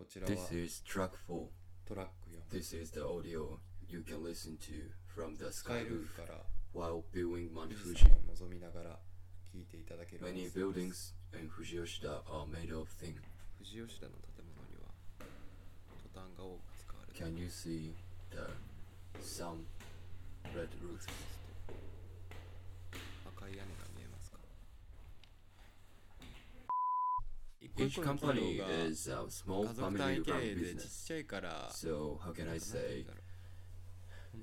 こちらは This is track 4. トラック4 This is the audio you can listen to from the スカ sky イルー roof フから while viewing Mount 富士 Fuji. 山を望みながら聞いていただける Many 音声です buildings in Fujiyoshida are made of thin. 富士吉田の建物にはトタンが多く使われてい Can you see the some red ま roofs? 赤い屋根が Each company is a small family run business. So, how can I say?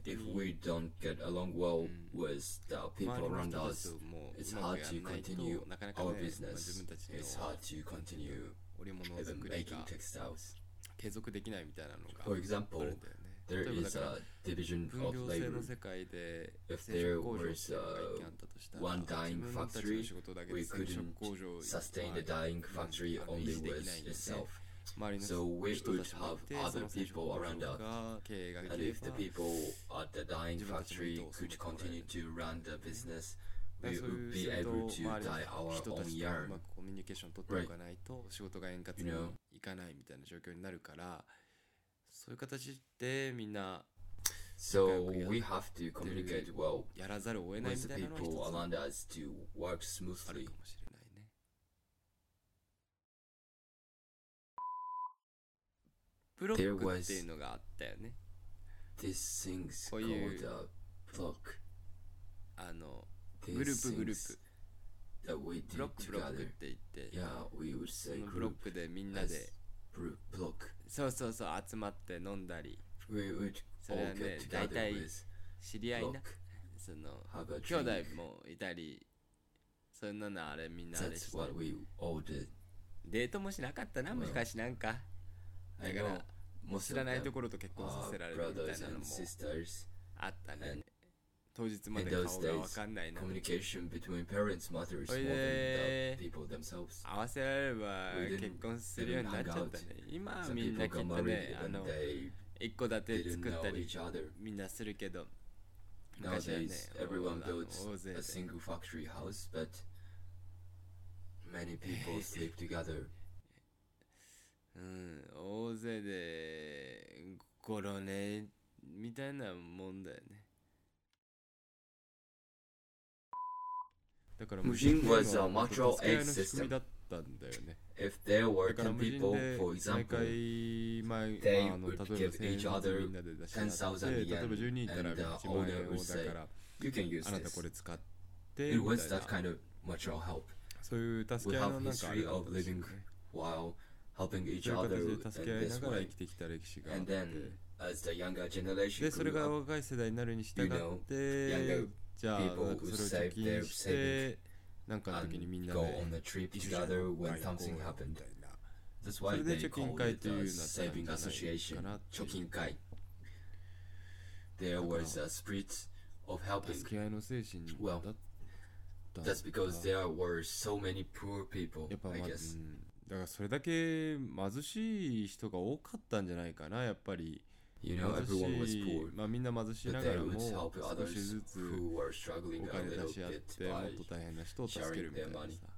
If we don't get along well hmm. with the people around us, it's hard to continue our business. It's hard to continue even making textiles. For example, there is a division 分 of labor. If 染 there was いうのが一 a 軒あったとしたら one 自 dyeing 分たちの factory, we couldn't sustain the まあ dyeing factory only with itself. So we 人 would have て other people 工 around 場 us. And if the ば people at the that factory could continue to run the business, だ we would be able 周 to りの dye our own yarn. まくコミュニケーション取っておかないと仕事が円滑に You know そういう形でみんな So we have to communicate well やらざるを得ないみたいなのは一つ around us to work ある smoothly. かもしれないね。ブロッ There ク was っていうのがあったよね。These things For called you- a block. あの、These グループグルー things プ。that we ブロ do ックブロックっ together. て言って、Yeah, we would そ say のブロ group ックでみんな as で、group. そうそうそう、集まって飲んだり。それはね、大体知り合いな。その兄弟もいたり、そんなのあれみんなれして。デートもしなかったな、もしかしなんか。だから、もう知らないところと結婚させられるみたいなあったね。当日ま In で顔 those がわ days, かんないな。 communication between parents matters more than おいで the people themselves. 合わせられれば We didn't 結婚するようになっちゃったね。今は Some みんな people きっ got と married ね、あ when の、 they 一戸建て didn't 作った know り each other. みんなするけど、昔はね Nowadays, everyone あの builds 大勢 a で single factory house, but many people sleep together. うん、大勢でゴロねみたいなもんだよね。 だから無人っていうの was a は natural 助け合いの aid 仕組み system. だったんだよね。 If there だ were から無 10人 people, で for 毎 example, 回前、 they まあ、あの例え would ば give 1000 each other みんなで出し合って10,000例えば yen 10人いたら and the 1万 owner 円 would を say, だから、 you can use あなたこ this. れ使って、 It み was たい that な kind of mutual help そういう助 We け合い have のなんかあれ history だった of んですよ living ね while helping そう each いう other 形 in で助け合いな this がら生 way. きてきた歴史があっ And て then, as the younger generation でそれ grew が up, 若い世代になるに従 You っ know, て younger じゃあ people なんか who それを貯 save their 金してなんかの時にみん and な go で on a trip 一緒に together when 旅行 something み happened. たいな That's そ why れで they 貯金 call 会 it という a ようになったん saving じゃない association, かなっていう Chokinkai. There was a spirit of 助 helping. け合いの精神 Well, だったん That's because だ there were so many poor people, やっぱ、ま I あう guess. ん、 だからそれだけ貧しい人が多かったんじゃないかなやっぱり。You know, 貧しい、まあ、みんな貧しいながらも少しずつお金出し合ってもっと大変な人を助けるみたいなさ。